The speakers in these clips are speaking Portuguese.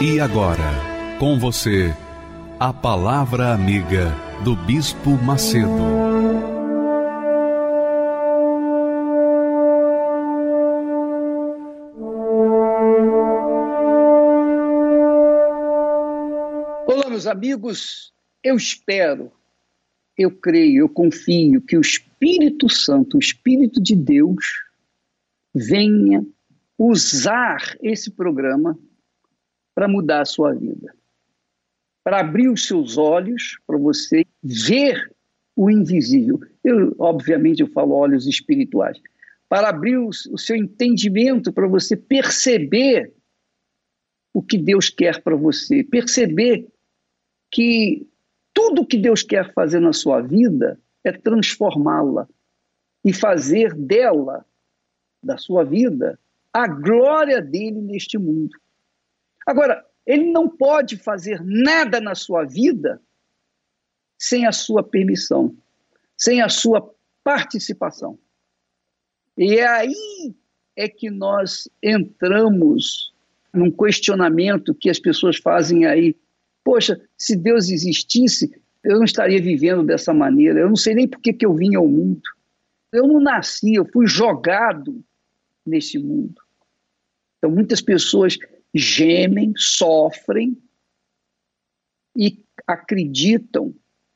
E agora, com você, a Palavra Amiga do Bispo Macedo. Olá, meus amigos. Eu espero, eu creio, eu confio que o Espírito Santo, o Espírito de Deus, venha usar esse programa para mudar a sua vida para abrir os seus olhos, para você ver o invisível. Eu, obviamente, eu falo olhos espirituais. Para abrir o, o seu entendimento, para você perceber o que Deus quer para você, perceber que tudo que Deus quer fazer na sua vida é transformá-la e fazer dela, da sua vida, a glória dele neste mundo. Agora, ele não pode fazer nada na sua vida sem a sua permissão, sem a sua participação. E é aí é que nós entramos num questionamento que as pessoas fazem aí. Poxa, se Deus existisse, eu não estaria vivendo dessa maneira. Eu não sei nem por que, que eu vim ao mundo. Eu não nasci, eu fui jogado nesse mundo. Então, muitas pessoas gemem, sofrem e acreditam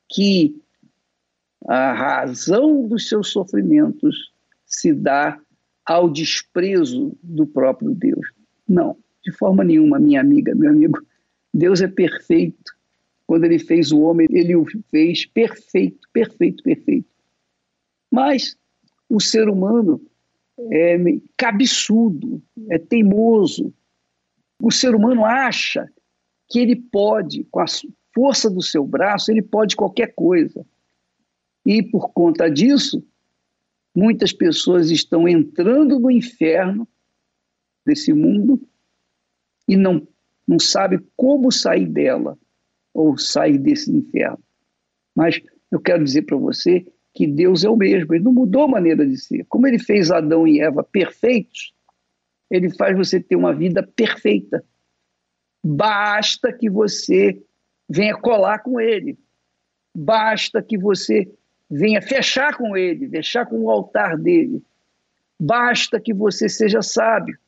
que a razão dos seus sofrimentos se dá ao desprezo do próprio Deus. Não, de forma nenhuma, minha amiga, meu amigo. Deus é perfeito. Quando ele fez o homem, ele o fez perfeito, perfeito, perfeito. Mas o ser humano é cabeçudo, é teimoso, o ser humano acha que ele pode, com a força do seu braço, ele pode qualquer coisa. E por conta disso, muitas pessoas estão entrando no inferno desse mundo e não, não sabe como sair dela ou sair desse inferno. Mas eu quero dizer para você que Deus é o mesmo, ele não mudou a maneira de ser. Como ele fez Adão e Eva perfeitos, ele faz você ter uma vida perfeita. Basta que você venha colar com ele. Basta que você venha fechar com ele, fechar com o altar dele. Basta que você seja sábio,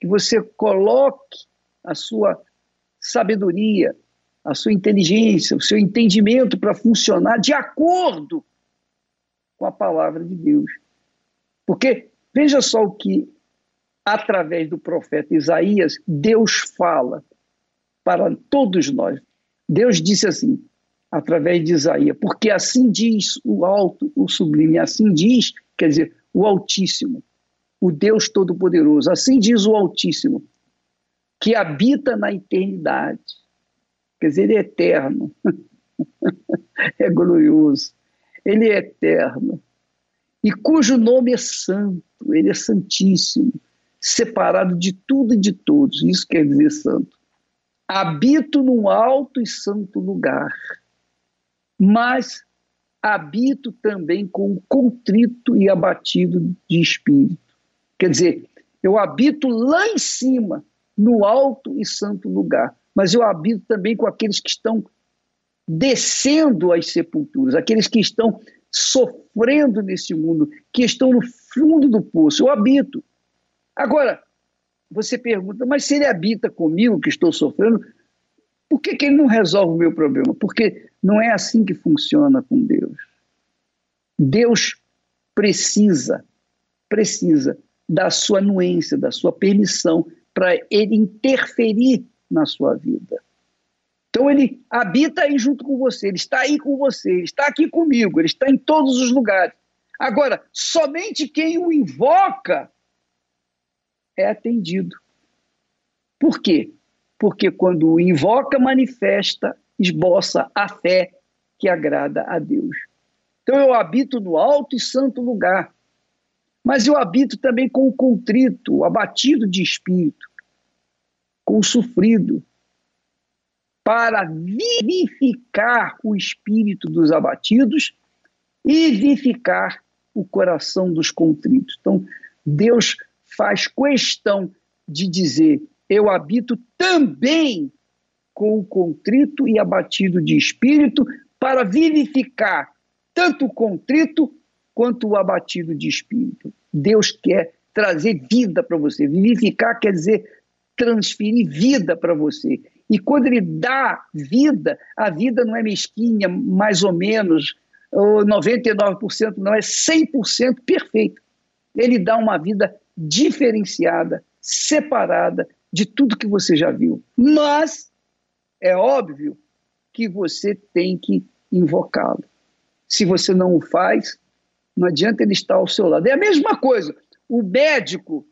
que você coloque a sua sabedoria, a sua inteligência, o seu entendimento para funcionar de acordo com a palavra de Deus. Porque veja só o que através do profeta Isaías, Deus fala para todos nós. Deus disse assim, através de Isaías, porque assim diz o alto, o sublime, assim diz, quer dizer, o Altíssimo, o Deus Todo-Poderoso, assim diz o Altíssimo, que habita na eternidade. Quer dizer, ele é eterno, é glorioso, ele é eterno, e cujo nome é santo, ele é santíssimo separado de tudo e de todos. Isso quer dizer santo. Habito num alto e santo lugar, mas habito também com contrito e abatido de espírito. Quer dizer, eu habito lá em cima, no alto e santo lugar, mas eu habito também com aqueles que estão descendo às sepulturas, aqueles que estão sofrendo nesse mundo, que estão no fundo do poço. Eu habito. Agora, você pergunta, mas se ele habita comigo, que estou sofrendo, por que, que ele não resolve o meu problema? Porque não é assim que funciona com Deus. Deus precisa, precisa da sua anuência, da sua permissão para ele interferir na sua vida. Então ele habita aí junto com você, ele está aí com você, ele está aqui comigo, ele está em todos os lugares. Agora, somente quem o invoca é atendido. Por quê? Porque quando invoca, manifesta, esboça a fé que agrada a Deus. Então eu habito no alto e santo lugar, mas eu habito também com o contrito, o abatido de espírito, com o sofrido, para vivificar o espírito dos abatidos e vivificar o coração dos contritos. Então, Deus faz questão de dizer: eu habito também com o contrito e abatido de espírito para vivificar tanto o contrito quanto o abatido de espírito. Deus quer trazer vida para você. Vivificar quer dizer transferir vida para você. E quando ele dá vida, a vida não é mesquinha, mais ou menos, ou 99%, não, é 100% perfeito. Ele dá uma vida diferenciada, separada de tudo que você já viu. Mas é óbvio que você tem que invocá-lo. Se você não o faz, não adianta ele estar ao seu lado. É a mesma coisa. O médico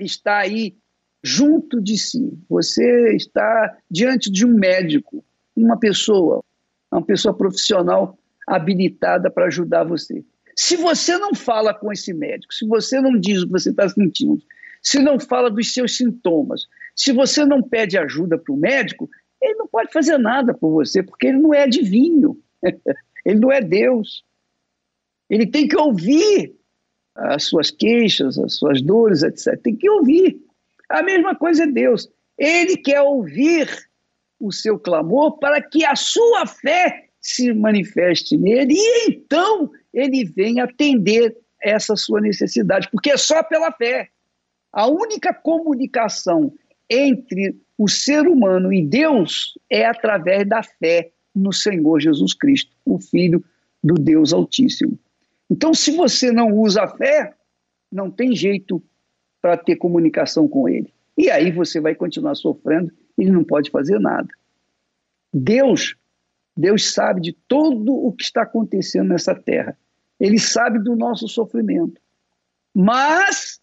está aí junto de si. Você está diante de um médico, uma pessoa, uma pessoa profissional habilitada para ajudar você. Se você não fala com esse médico, se você não diz o que você está sentindo, se não fala dos seus sintomas, se você não pede ajuda para o médico, ele não pode fazer nada por você, porque ele não é adivinho, ele não é Deus. Ele tem que ouvir as suas queixas, as suas dores, etc. Tem que ouvir. A mesma coisa é Deus. Ele quer ouvir o seu clamor para que a sua fé se manifeste nele e então ele vem atender essa sua necessidade, porque é só pela fé. A única comunicação entre o ser humano e Deus é através da fé no Senhor Jesus Cristo, o Filho do Deus Altíssimo. Então, se você não usa a fé, não tem jeito para ter comunicação com ele. E aí você vai continuar sofrendo, ele não pode fazer nada. Deus, Deus sabe de todo o que está acontecendo nessa terra. Ele sabe do nosso sofrimento. Mas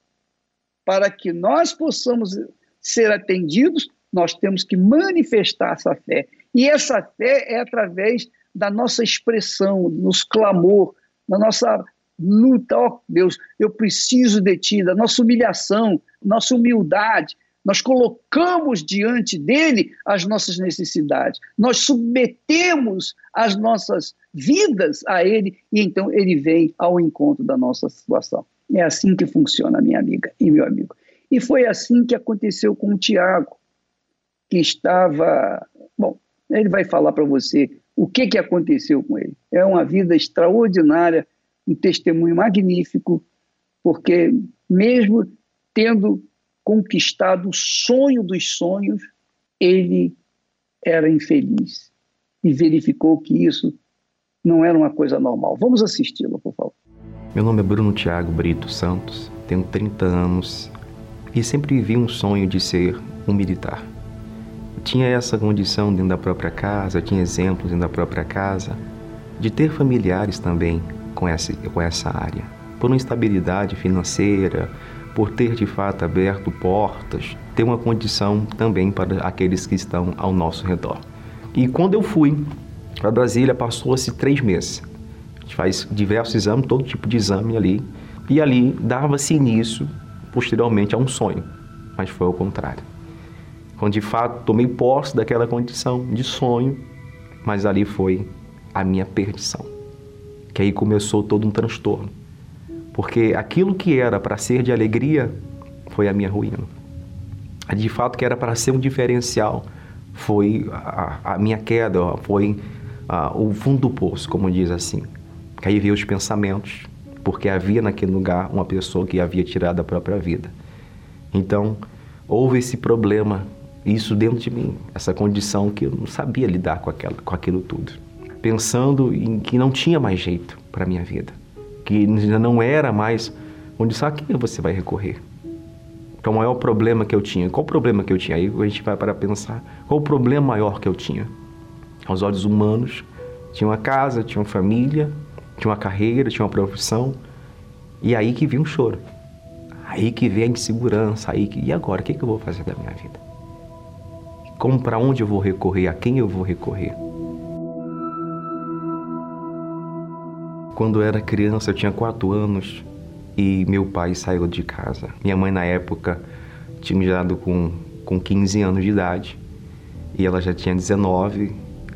para que nós possamos ser atendidos, nós temos que manifestar essa fé. E essa fé é através da nossa expressão, nos clamor, da nossa luta, ó oh, Deus, eu preciso de Ti, da nossa humilhação, nossa humildade. Nós colocamos diante dele as nossas necessidades, nós submetemos as nossas vidas a ele e então ele vem ao encontro da nossa situação. É assim que funciona, minha amiga e meu amigo. E foi assim que aconteceu com o Tiago, que estava. Bom, ele vai falar para você o que, que aconteceu com ele. É uma vida extraordinária um testemunho magnífico, porque mesmo tendo conquistado o sonho dos sonhos, ele era infeliz e verificou que isso não era uma coisa normal. Vamos assisti-lo, por favor. Meu nome é Bruno Tiago Brito Santos, tenho 30 anos e sempre vivi um sonho de ser um militar. Tinha essa condição dentro da própria casa, tinha exemplos dentro da própria casa, de ter familiares também com essa, com essa área. Por uma instabilidade financeira, por ter de fato aberto portas, ter uma condição também para aqueles que estão ao nosso redor. E quando eu fui para Brasília, passou-se três meses. A gente faz diversos exames, todo tipo de exame ali, e ali dava-se início, posteriormente, a um sonho, mas foi ao contrário. Quando de fato tomei posse daquela condição de sonho, mas ali foi a minha perdição que aí começou todo um transtorno. Porque aquilo que era para ser de alegria foi a minha ruína. De fato, que era para ser um diferencial foi a, a minha queda, foi a, o fundo do poço, como diz assim. Aí veio os pensamentos, porque havia naquele lugar uma pessoa que havia tirado a própria vida. Então, houve esse problema, isso dentro de mim, essa condição que eu não sabia lidar com, aquela, com aquilo tudo pensando em que não tinha mais jeito para a minha vida, que já não era mais onde só que você vai recorrer. Então, o maior problema que eu tinha, qual o problema que eu tinha? Aí a gente vai para pensar, qual o problema maior que eu tinha? Aos olhos humanos, tinha uma casa, tinha uma família, tinha uma carreira, tinha uma profissão, e aí que vinha um choro. Aí que vem a insegurança, aí que, e agora, o que, que eu vou fazer da minha vida? Como para onde eu vou recorrer? A quem eu vou recorrer? Quando eu era criança, eu tinha quatro anos e meu pai saiu de casa. Minha mãe, na época, tinha me dado com, com 15 anos de idade e ela já tinha 19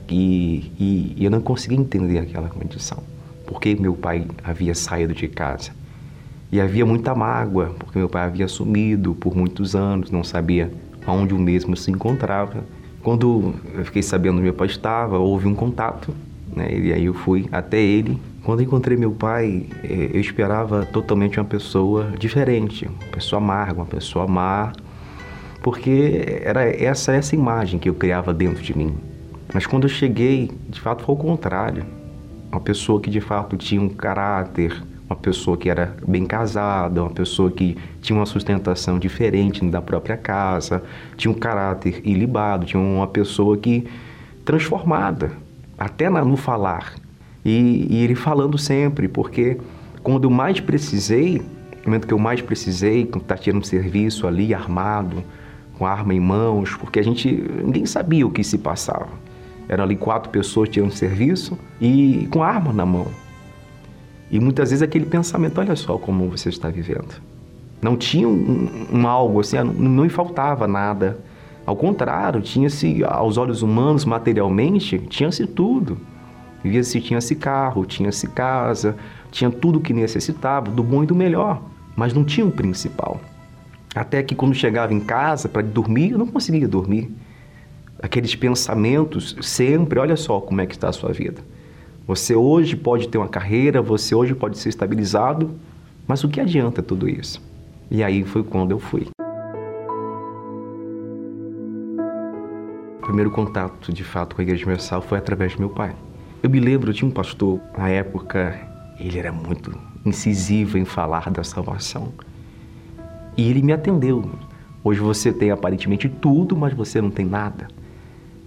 e, e, e eu não conseguia entender aquela condição. Por que meu pai havia saído de casa? E havia muita mágoa, porque meu pai havia sumido por muitos anos, não sabia onde o mesmo se encontrava. Quando eu fiquei sabendo onde meu pai estava, houve um contato, né? E aí eu fui até ele. Quando encontrei meu pai, eh, eu esperava totalmente uma pessoa diferente, uma pessoa amarga, uma pessoa má, porque era essa essa imagem que eu criava dentro de mim. Mas quando eu cheguei, de fato foi o contrário. Uma pessoa que de fato tinha um caráter, uma pessoa que era bem casada, uma pessoa que tinha uma sustentação diferente da própria casa, tinha um caráter ilibado, tinha uma pessoa que transformada, até no falar. E, e ele falando sempre, porque quando eu mais precisei, no momento que eu mais precisei, quando está tirando serviço ali, armado, com arma em mãos, porque a gente ninguém sabia o que se passava. Eram ali quatro pessoas tirando serviço e com arma na mão. E muitas vezes aquele pensamento, olha só como você está vivendo. Não tinha um, um algo assim, não, não me faltava nada. Ao contrário, tinha-se, aos olhos humanos, materialmente, tinha-se tudo. Vivia-se, tinha-se carro, tinha-se casa, tinha tudo o que necessitava, do bom e do melhor. Mas não tinha o principal. Até que quando chegava em casa para dormir, eu não conseguia dormir. Aqueles pensamentos sempre, olha só como é que está a sua vida. Você hoje pode ter uma carreira, você hoje pode ser estabilizado, mas o que adianta tudo isso? E aí foi quando eu fui. O primeiro contato, de fato, com a Igreja Universal foi através do meu pai. Eu me lembro de um pastor, na época, ele era muito incisivo em falar da salvação. E ele me atendeu. Hoje você tem aparentemente tudo, mas você não tem nada.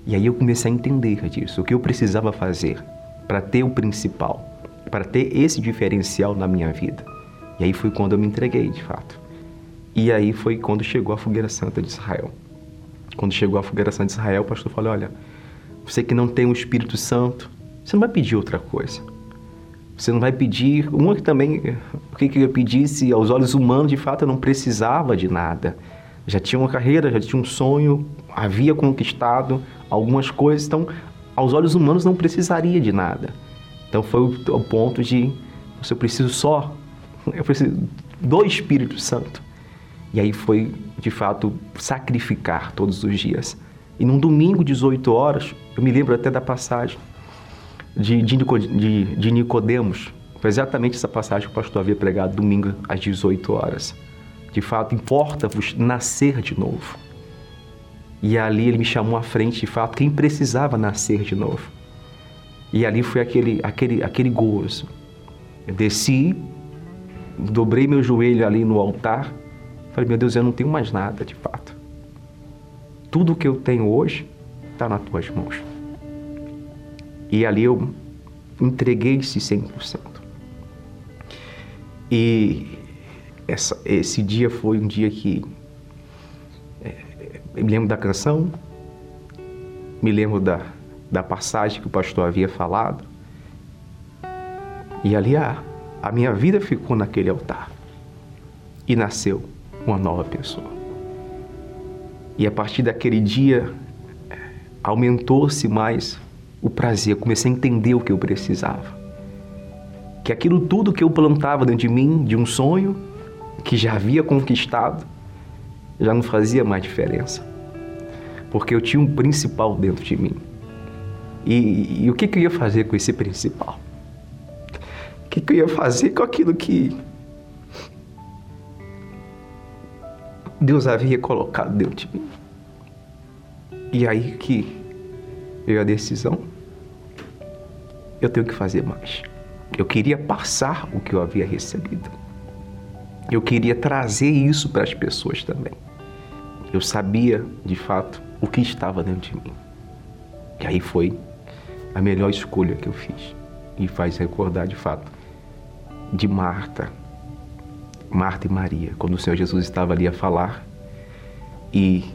E aí eu comecei a entender disso, o que eu precisava fazer para ter o principal, para ter esse diferencial na minha vida. E aí foi quando eu me entreguei, de fato. E aí foi quando chegou a fogueira santa de Israel. Quando chegou a fogueira santa de Israel, o pastor falou: Olha, você que não tem o Espírito Santo, você não vai pedir outra coisa. Você não vai pedir. Uma que também, o que, eu pedisse aos olhos humanos, de fato, eu não precisava de nada. Já tinha uma carreira, já tinha um sonho, havia conquistado algumas coisas, então aos olhos humanos não precisaria de nada. Então foi o, ponto de eu preciso só, eu preciso do Espírito Santo. E aí foi, de fato, sacrificar todos os dias. E num domingo, 18 horas, eu me lembro até da passagem de, de, de, de Nicodemos. Foi exatamente essa passagem que o pastor havia pregado domingo às 18 horas. De fato, importa-vos nascer de novo. E ali ele me chamou à frente, de fato, quem precisava nascer de novo. E ali foi aquele, aquele, aquele gozo. Eu desci, dobrei meu joelho ali no altar, falei, meu Deus, eu não tenho mais nada de fato. Tudo que eu tenho hoje está nas tuas mãos. E ali eu entreguei esse 100%. E essa, esse dia foi um dia que me lembro da canção, me lembro da, da passagem que o pastor havia falado. E ali a, a minha vida ficou naquele altar. E nasceu uma nova pessoa. E a partir daquele dia, aumentou-se mais o prazer. Comecei a entender o que eu precisava. Que aquilo tudo que eu plantava dentro de mim, de um sonho, que já havia conquistado, já não fazia mais diferença. Porque eu tinha um principal dentro de mim. E, e o que, que eu ia fazer com esse principal? O que, que eu ia fazer com aquilo que Deus havia colocado dentro de mim? E aí que veio a decisão. Eu tenho que fazer mais. Eu queria passar o que eu havia recebido. Eu queria trazer isso para as pessoas também. Eu sabia, de fato, o que estava dentro de mim. E aí foi a melhor escolha que eu fiz. E faz recordar, de fato, de Marta, Marta e Maria, quando o Senhor Jesus estava ali a falar e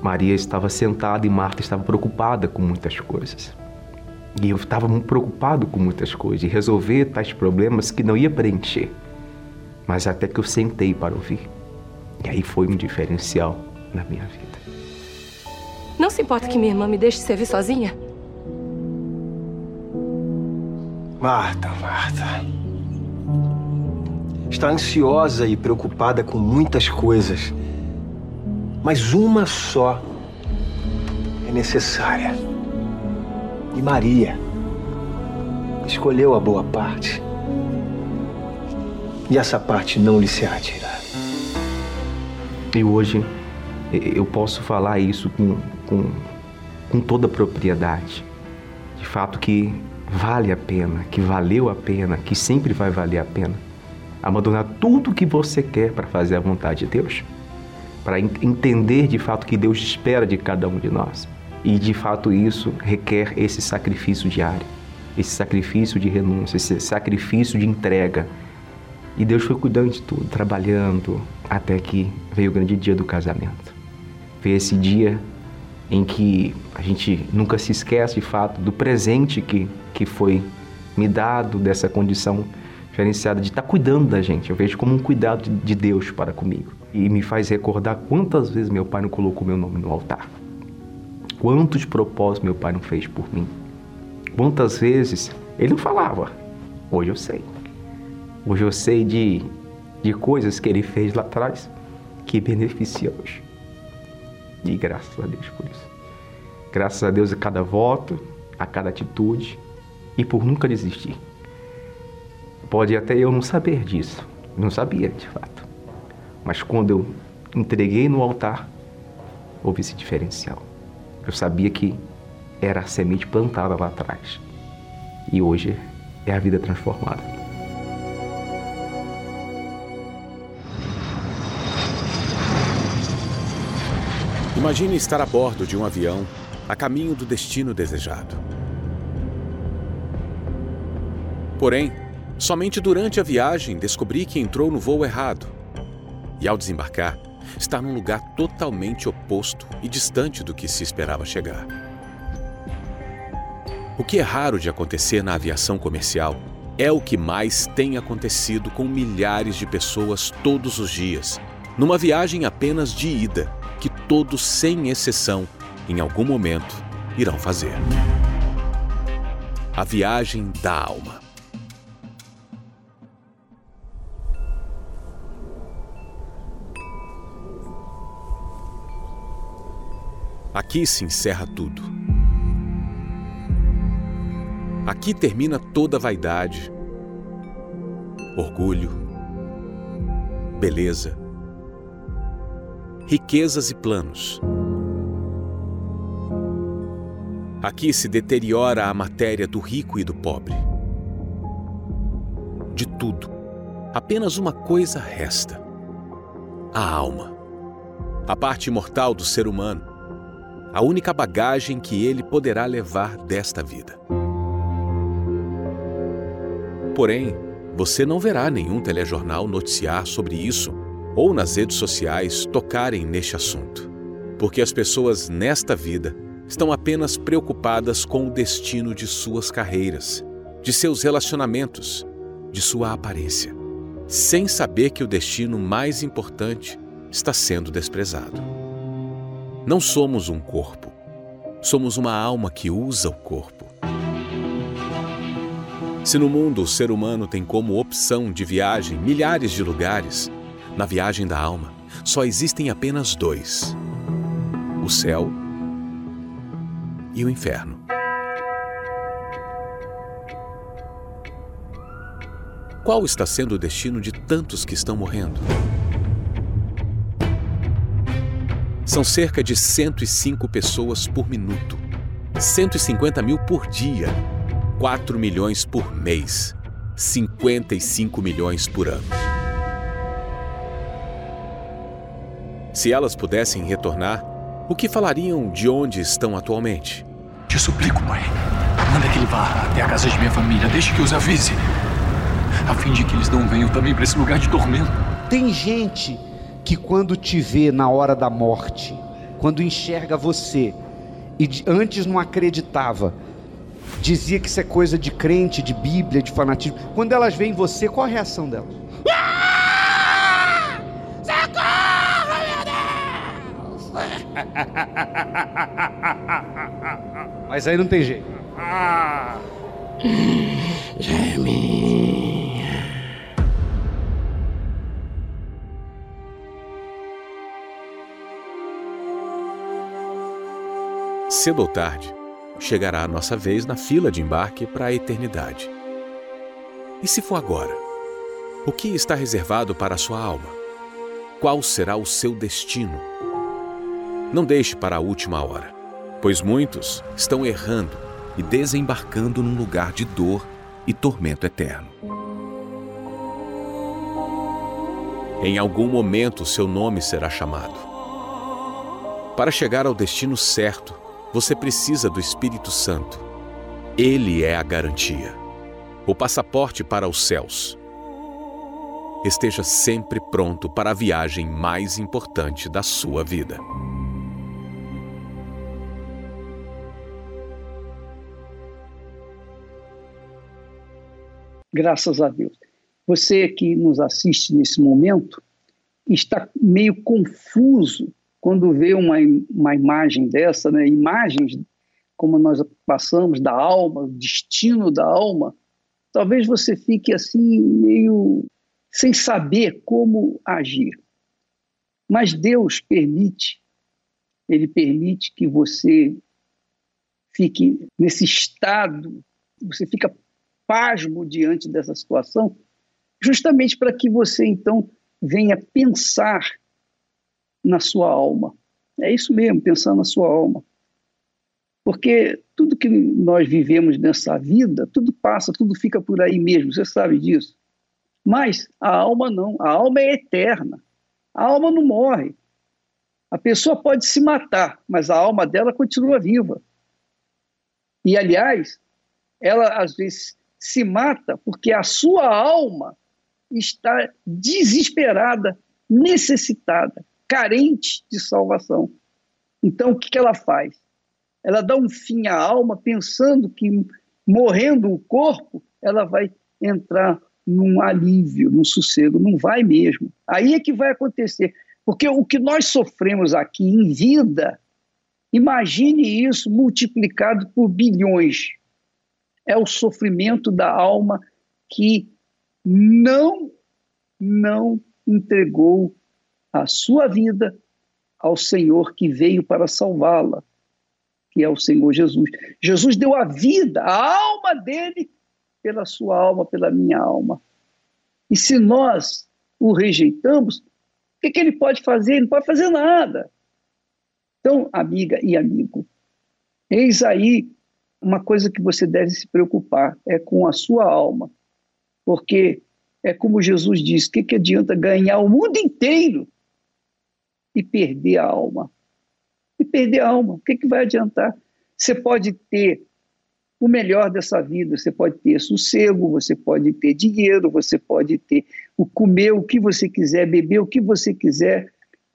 Maria estava sentada e Marta estava preocupada com muitas coisas. E eu estava muito preocupado com muitas coisas, de resolver tais problemas que não ia preencher. Mas até que eu sentei para ouvir. E aí foi um diferencial na minha vida. Não se importa que minha irmã me deixe servir sozinha? Marta, Marta. Está ansiosa e preocupada com muitas coisas. Mas uma só é necessária. E Maria escolheu a boa parte. E essa parte não lhe será tirada. E hoje eu posso falar isso com, com, com toda a propriedade. De fato que vale a pena, que valeu a pena, que sempre vai valer a pena. Abandonar tudo o que você quer para fazer a vontade de Deus. Para entender de fato que Deus espera de cada um de nós. E de fato isso requer esse sacrifício diário, esse sacrifício de renúncia, esse sacrifício de entrega. E Deus foi cuidando de tudo, trabalhando, até que veio o grande dia do casamento. Veio esse dia em que a gente nunca se esquece de fato do presente que, que foi me dado, dessa condição diferenciada de estar tá cuidando da gente. Eu vejo como um cuidado de Deus para comigo. E me faz recordar quantas vezes meu pai não colocou meu nome no altar. Quantos propósitos meu pai não fez por mim. Quantas vezes ele não falava. Hoje eu sei. Hoje eu sei de, de coisas que ele fez lá atrás que beneficia hoje. E graças a Deus por isso. Graças a Deus a cada voto, a cada atitude e por nunca desistir. Pode até eu não saber disso, não sabia de fato. Mas quando eu entreguei no altar, houve esse diferencial. Eu sabia que era a semente plantada lá atrás. E hoje é a vida transformada. Imagine estar a bordo de um avião a caminho do destino desejado. Porém, somente durante a viagem descobri que entrou no voo errado. E ao desembarcar, está num lugar totalmente oposto e distante do que se esperava chegar. O que é raro de acontecer na aviação comercial é o que mais tem acontecido com milhares de pessoas todos os dias, numa viagem apenas de ida que todos, sem exceção, em algum momento, irão fazer. A viagem da alma. Aqui se encerra tudo. Aqui termina toda vaidade, orgulho, beleza riquezas e planos. Aqui se deteriora a matéria do rico e do pobre. De tudo, apenas uma coisa resta: a alma. A parte imortal do ser humano, a única bagagem que ele poderá levar desta vida. Porém, você não verá nenhum telejornal noticiar sobre isso ou nas redes sociais tocarem neste assunto, porque as pessoas nesta vida estão apenas preocupadas com o destino de suas carreiras, de seus relacionamentos, de sua aparência, sem saber que o destino mais importante está sendo desprezado. Não somos um corpo, somos uma alma que usa o corpo. Se no mundo o ser humano tem como opção de viagem milhares de lugares, na viagem da alma, só existem apenas dois: o céu e o inferno. Qual está sendo o destino de tantos que estão morrendo? São cerca de 105 pessoas por minuto, 150 mil por dia, 4 milhões por mês, 55 milhões por ano. Se elas pudessem retornar, o que falariam de onde estão atualmente? Te suplico, mãe. Manda que ele vá até a casa de minha família. Deixe que os avise. A fim de que eles não venham também para esse lugar de tormento. Tem gente que, quando te vê na hora da morte, quando enxerga você e antes não acreditava, dizia que isso é coisa de crente, de Bíblia, de fanatismo. Quando elas veem você, qual a reação delas? Ah! Socorro, meu Deus! Mas aí não tem jeito. Ah! Cedo ou tarde, chegará a nossa vez na fila de embarque para a eternidade. E se for agora? O que está reservado para a sua alma? Qual será o seu destino? Não deixe para a última hora, pois muitos estão errando e desembarcando num lugar de dor e tormento eterno. Em algum momento seu nome será chamado. Para chegar ao destino certo, você precisa do Espírito Santo. Ele é a garantia, o passaporte para os céus. Esteja sempre pronto para a viagem mais importante da sua vida. Graças a Deus. Você que nos assiste nesse momento está meio confuso quando vê uma, uma imagem dessa, né, imagens como nós passamos da alma, o destino da alma, talvez você fique assim meio sem saber como agir. Mas Deus permite, Ele permite que você fique nesse estado, você fica pasmo diante dessa situação, justamente para que você então venha pensar na sua alma. É isso mesmo, pensar na sua alma. Porque tudo que nós vivemos nessa vida, tudo passa, tudo fica por aí mesmo, você sabe disso. Mas a alma não, a alma é eterna. A alma não morre. A pessoa pode se matar, mas a alma dela continua viva. E, aliás, ela às vezes se mata porque a sua alma está desesperada, necessitada carente de salvação. Então, o que, que ela faz? Ela dá um fim à alma, pensando que, morrendo o corpo, ela vai entrar num alívio, num sossego. Não vai mesmo. Aí é que vai acontecer. Porque o que nós sofremos aqui em vida, imagine isso multiplicado por bilhões. É o sofrimento da alma que não, não entregou a sua vida ao Senhor que veio para salvá-la, que é o Senhor Jesus. Jesus deu a vida, a alma dele, pela sua alma, pela minha alma. E se nós o rejeitamos, o que, que ele pode fazer? Ele não pode fazer nada. Então, amiga e amigo, eis aí uma coisa que você deve se preocupar, é com a sua alma. Porque é como Jesus disse: o que, que adianta ganhar o mundo inteiro e perder a alma. E perder a alma, o que, que vai adiantar? Você pode ter o melhor dessa vida, você pode ter sossego, você pode ter dinheiro, você pode ter o comer o que você quiser, beber o que você quiser,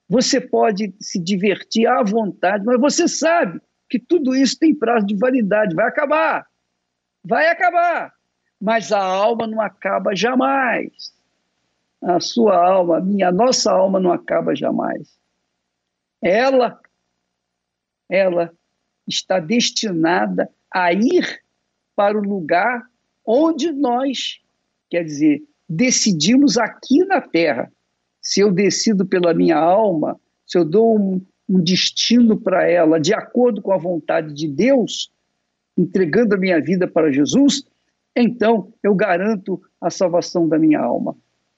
você pode se divertir à vontade, mas você sabe que tudo isso tem prazo de validade, vai acabar. Vai acabar. Mas a alma não acaba jamais. A sua alma, a minha, a nossa alma não acaba jamais ela, ela está destinada a ir para o lugar onde nós, quer dizer, decidimos aqui na Terra. Se eu decido pela minha alma, se eu dou um, um destino para ela de acordo com a vontade de Deus, entregando a minha vida para Jesus, então eu garanto a salvação da minha alma.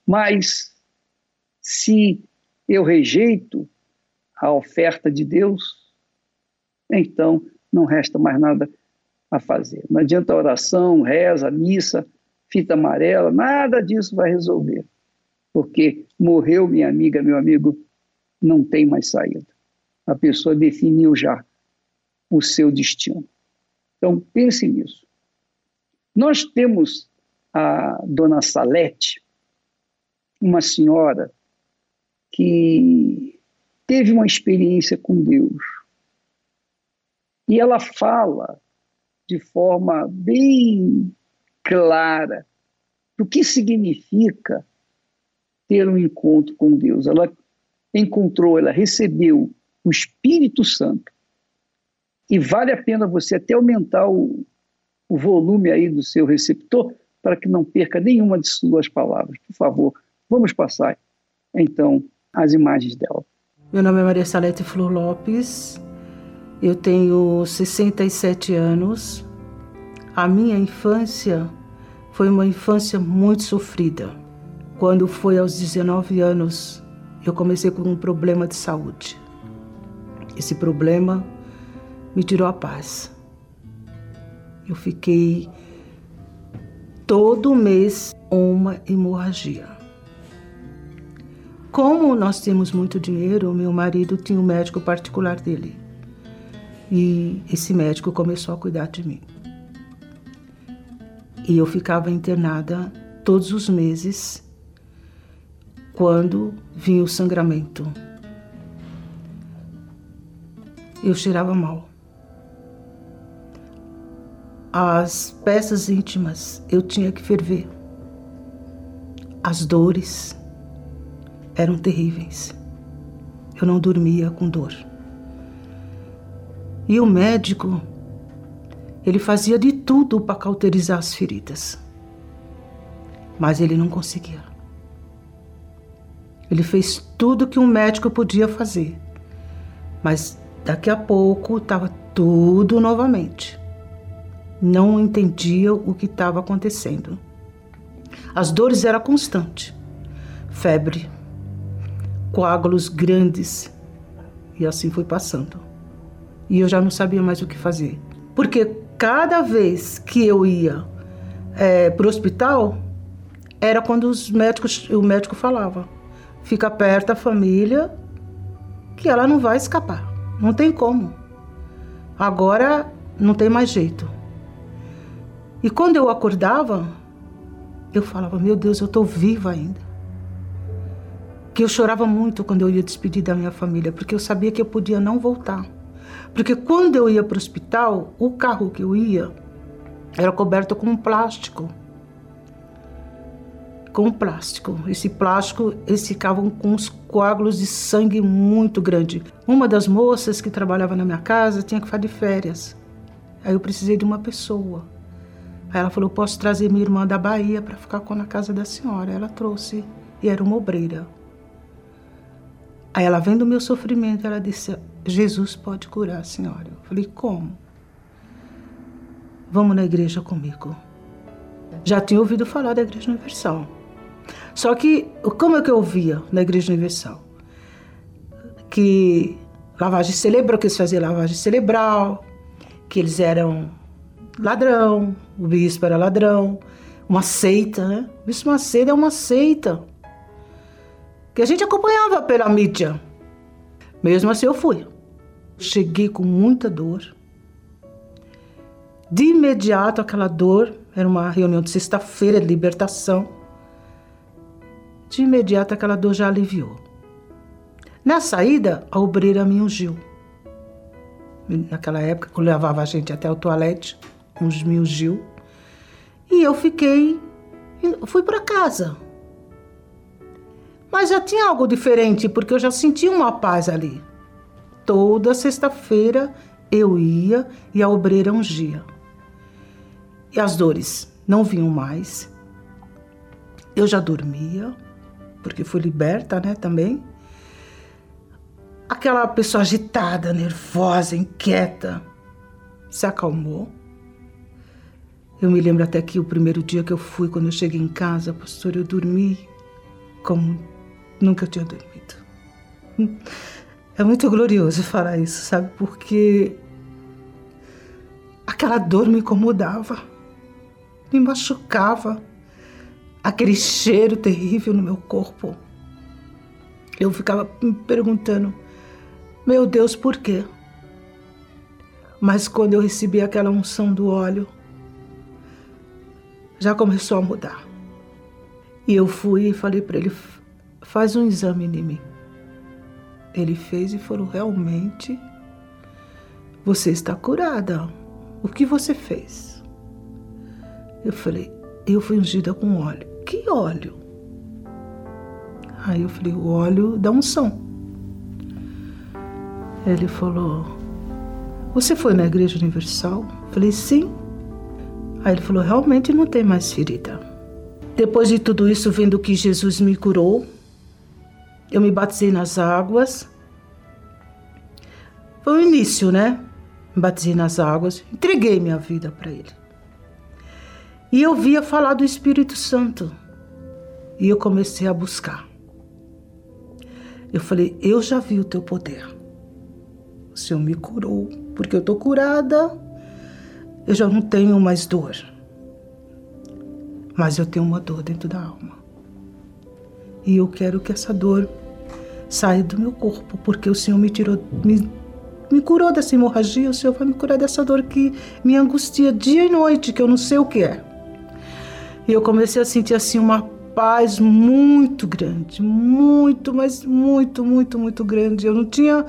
Mas se eu rejeito, a oferta de Deus, então não resta mais nada a fazer. Não adianta oração, reza, missa, fita amarela, nada disso vai resolver. Porque morreu minha amiga, meu amigo, não tem mais saída. A pessoa definiu já o seu destino. Então pense nisso. Nós temos a dona Salete, uma senhora que teve uma experiência com Deus. E ela fala de forma bem clara do que significa ter um encontro com Deus. Ela encontrou, ela recebeu o Espírito Santo. E vale a pena você até aumentar o, o volume aí do seu receptor para que não perca nenhuma de suas palavras. Por favor, vamos passar então as imagens dela. Meu nome é Maria Salete Flor Lopes, eu tenho 67 anos. A minha infância foi uma infância muito sofrida. Quando foi aos 19 anos, eu comecei com um problema de saúde. Esse problema me tirou a paz. Eu fiquei todo mês uma hemorragia. Como nós temos muito dinheiro, meu marido tinha um médico particular dele. E esse médico começou a cuidar de mim. E eu ficava internada todos os meses quando vinha o sangramento. Eu cheirava mal. As peças íntimas eu tinha que ferver. As dores eram terríveis. Eu não dormia com dor. E o médico, ele fazia de tudo para cauterizar as feridas. Mas ele não conseguia. Ele fez tudo que um médico podia fazer. Mas daqui a pouco estava tudo novamente. Não entendia o que estava acontecendo. As dores eram constantes. Febre, coágulos grandes. E assim foi passando. E eu já não sabia mais o que fazer. Porque cada vez que eu ia é, para o hospital, era quando os médicos, o médico falava: fica perto da família, que ela não vai escapar. Não tem como. Agora não tem mais jeito. E quando eu acordava, eu falava: Meu Deus, eu estou viva ainda que eu chorava muito quando eu ia despedir da minha família, porque eu sabia que eu podia não voltar. Porque quando eu ia para o hospital, o carro que eu ia era coberto com plástico. Com plástico. Esse plástico, eles ficavam com uns coágulos de sangue muito grande. Uma das moças que trabalhava na minha casa tinha que ficar de férias. Aí eu precisei de uma pessoa. Aí ela falou: posso trazer minha irmã da Bahia para ficar com na casa da senhora. Ela trouxe e era uma obreira. Aí ela vendo o meu sofrimento, ela disse: Jesus pode curar a senhora. Eu falei: Como? Vamos na igreja comigo. Já tinha ouvido falar da Igreja Universal. Só que, como é que eu ouvia na Igreja Universal? Que lavagem cerebral, que eles faziam lavagem cerebral, que eles eram ladrão, o bispo era ladrão, uma seita, né? O bispo Macedo é uma seita que a gente acompanhava pela mídia. Mesmo assim, eu fui. Cheguei com muita dor. De imediato, aquela dor, era uma reunião de sexta-feira de libertação. De imediato, aquela dor já aliviou. Na saída, a obreira me ungiu. Naquela época, quando levava a gente até o toalete, uns me ungiu. E eu fiquei, fui para casa. Mas já tinha algo diferente, porque eu já sentia uma paz ali. Toda sexta-feira eu ia e a obreira ungia. E as dores não vinham mais. Eu já dormia, porque fui liberta, né, também. Aquela pessoa agitada, nervosa, inquieta, se acalmou. Eu me lembro até que o primeiro dia que eu fui, quando eu cheguei em casa, pastor, eu dormi como Nunca tinha dormido. É muito glorioso falar isso, sabe? Porque aquela dor me incomodava, me machucava, aquele cheiro terrível no meu corpo. Eu ficava me perguntando, meu Deus, por quê? Mas quando eu recebi aquela unção do óleo, já começou a mudar. E eu fui e falei para ele: faz um exame em mim. Ele fez e falou: realmente, você está curada. O que você fez? Eu falei: eu fui ungida com óleo. Que óleo? Aí eu falei: o óleo da unção. Ele falou: Você foi na Igreja Universal? Eu falei: Sim. Aí ele falou: Realmente não tem mais ferida. Depois de tudo isso, vendo que Jesus me curou, eu me batizei nas águas. Foi o início, né? Me batizei nas águas, entreguei minha vida para Ele. E eu via falar do Espírito Santo. E eu comecei a buscar. Eu falei: Eu já vi o teu poder. O Senhor me curou, porque eu estou curada, eu já não tenho mais dor. Mas eu tenho uma dor dentro da alma. E eu quero que essa dor saia do meu corpo, porque o Senhor me tirou, me, me curou dessa hemorragia, o Senhor vai me curar dessa dor que me angustia dia e noite, que eu não sei o que é. E eu comecei a sentir assim uma paz muito grande, muito, mas muito, muito, muito grande. Eu não tinha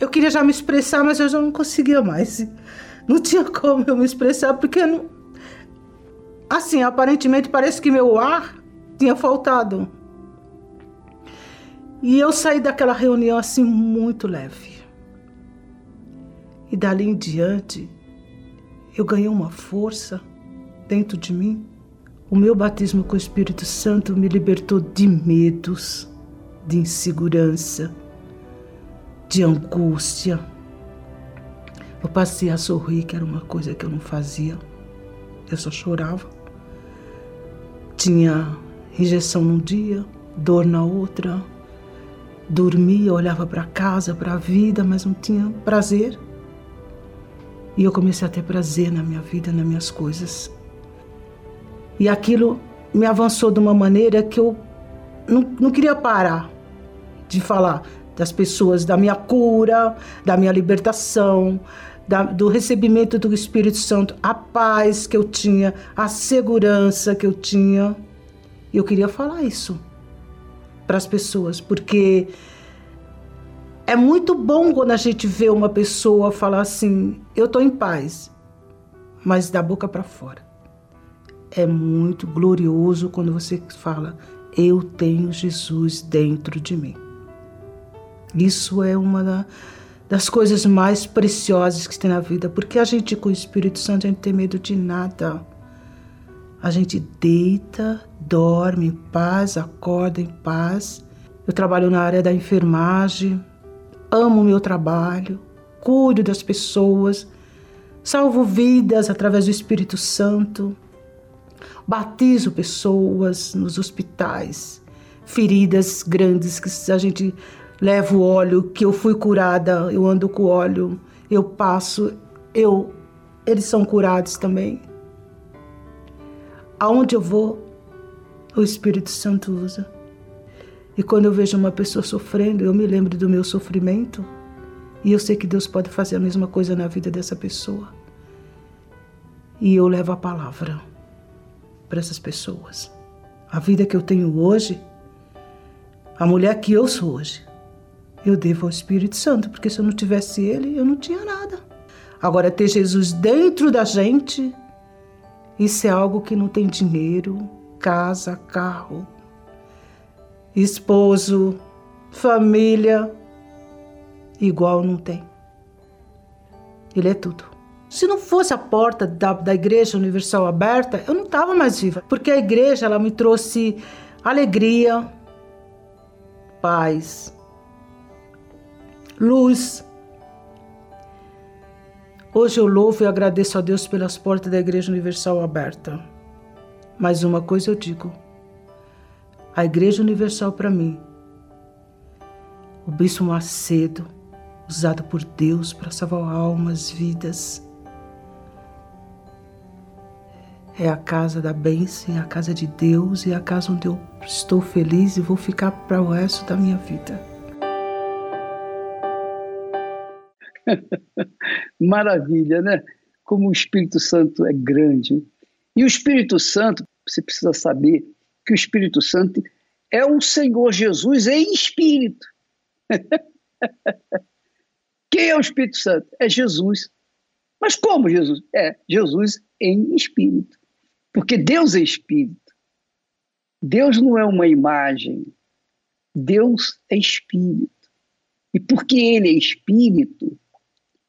eu queria já me expressar, mas eu já não conseguia mais. Não tinha como eu me expressar, porque não... assim, aparentemente parece que meu ar tinha faltado. E eu saí daquela reunião assim muito leve. E dali em diante, eu ganhei uma força dentro de mim. O meu batismo com o Espírito Santo me libertou de medos, de insegurança de angústia. Eu passei a sorrir, que era uma coisa que eu não fazia. Eu só chorava. Tinha injeção num dia, dor na outra. Dormia, olhava para casa, para a vida, mas não tinha prazer. E eu comecei a ter prazer na minha vida, nas minhas coisas. E aquilo me avançou de uma maneira que eu não, não queria parar de falar das pessoas, da minha cura, da minha libertação, da, do recebimento do Espírito Santo, a paz que eu tinha, a segurança que eu tinha. Eu queria falar isso para as pessoas, porque é muito bom quando a gente vê uma pessoa falar assim: eu estou em paz, mas da boca para fora. É muito glorioso quando você fala: eu tenho Jesus dentro de mim. Isso é uma das coisas mais preciosas que tem na vida, porque a gente com o Espírito Santo a gente tem medo de nada. A gente deita, dorme em paz, acorda em paz. Eu trabalho na área da enfermagem, amo o meu trabalho, cuido das pessoas, salvo vidas através do Espírito Santo, batizo pessoas nos hospitais, feridas grandes que a gente levo óleo, que eu fui curada, eu ando com óleo, eu passo, eu eles são curados também. Aonde eu vou, o Espírito Santo usa. E quando eu vejo uma pessoa sofrendo, eu me lembro do meu sofrimento e eu sei que Deus pode fazer a mesma coisa na vida dessa pessoa. E eu levo a palavra para essas pessoas. A vida que eu tenho hoje, a mulher que eu sou hoje, eu devo ao Espírito Santo, porque se eu não tivesse ele, eu não tinha nada. Agora, ter Jesus dentro da gente, isso é algo que não tem dinheiro, casa, carro, esposo, família, igual não tem. Ele é tudo. Se não fosse a porta da, da Igreja Universal aberta, eu não estava mais viva, porque a igreja ela me trouxe alegria, paz, luz. Hoje eu louvo e agradeço a Deus pelas portas da Igreja Universal aberta. Mas uma coisa eu digo: a Igreja Universal para mim, o Bispo Macedo, usado por Deus para salvar almas, vidas, é a casa da bênção, é a casa de Deus e é a casa onde eu estou feliz e vou ficar para o resto da minha vida. Maravilha, né? Como o Espírito Santo é grande. E o Espírito Santo, você precisa saber que o Espírito Santo é o Senhor Jesus em espírito. Quem é o Espírito Santo? É Jesus. Mas como Jesus? É Jesus em espírito. Porque Deus é espírito. Deus não é uma imagem. Deus é espírito. E porque ele é espírito,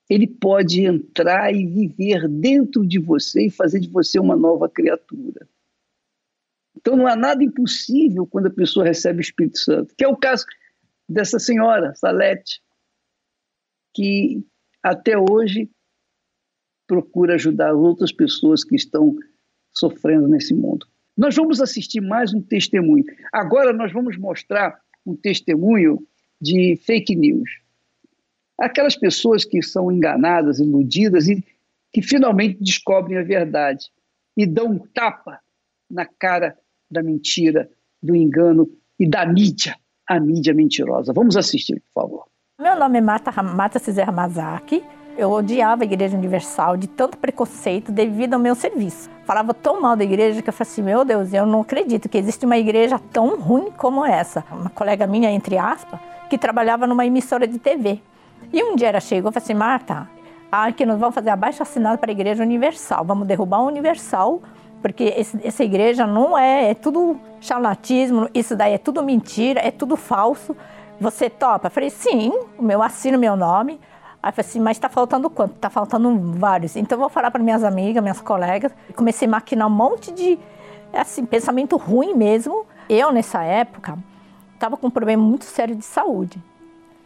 ele pode entrar e viver dentro de você e fazer de você uma nova criatura. Então não há nada impossível quando a pessoa recebe o Espírito Santo, que é o caso dessa senhora, Salete, que até hoje procura ajudar outras pessoas que estão sofrendo nesse mundo. Nós vamos assistir mais um testemunho. Agora nós vamos mostrar um testemunho de fake news. Aquelas pessoas que são enganadas, iludidas e que finalmente descobrem a verdade e dão um tapa na cara da mentira, do engano e da mídia, a mídia mentirosa. Vamos assistir, por favor. Meu nome é Marta, Marta Cizé Ramazaki. Eu odiava a Igreja Universal de tanto preconceito devido ao meu serviço. Falava tão mal da igreja que eu falei assim: meu Deus, eu não acredito que existe uma igreja tão ruim como essa. Uma colega minha, entre aspas, que trabalhava numa emissora de TV. E um dia ela chegou e falou assim: Marta, aqui nós vamos fazer abaixo assinado para a Igreja Universal. Vamos derrubar a Universal, porque esse, essa igreja não é, é tudo charlatismo, isso daí é tudo mentira, é tudo falso. Você topa? Eu falei: sim, o meu assino meu nome. Aí eu falei assim, mas está faltando quanto? Está faltando vários. Então eu vou falar para minhas amigas, minhas colegas. Comecei a maquinar um monte de assim, pensamento ruim mesmo. Eu, nessa época, estava com um problema muito sério de saúde.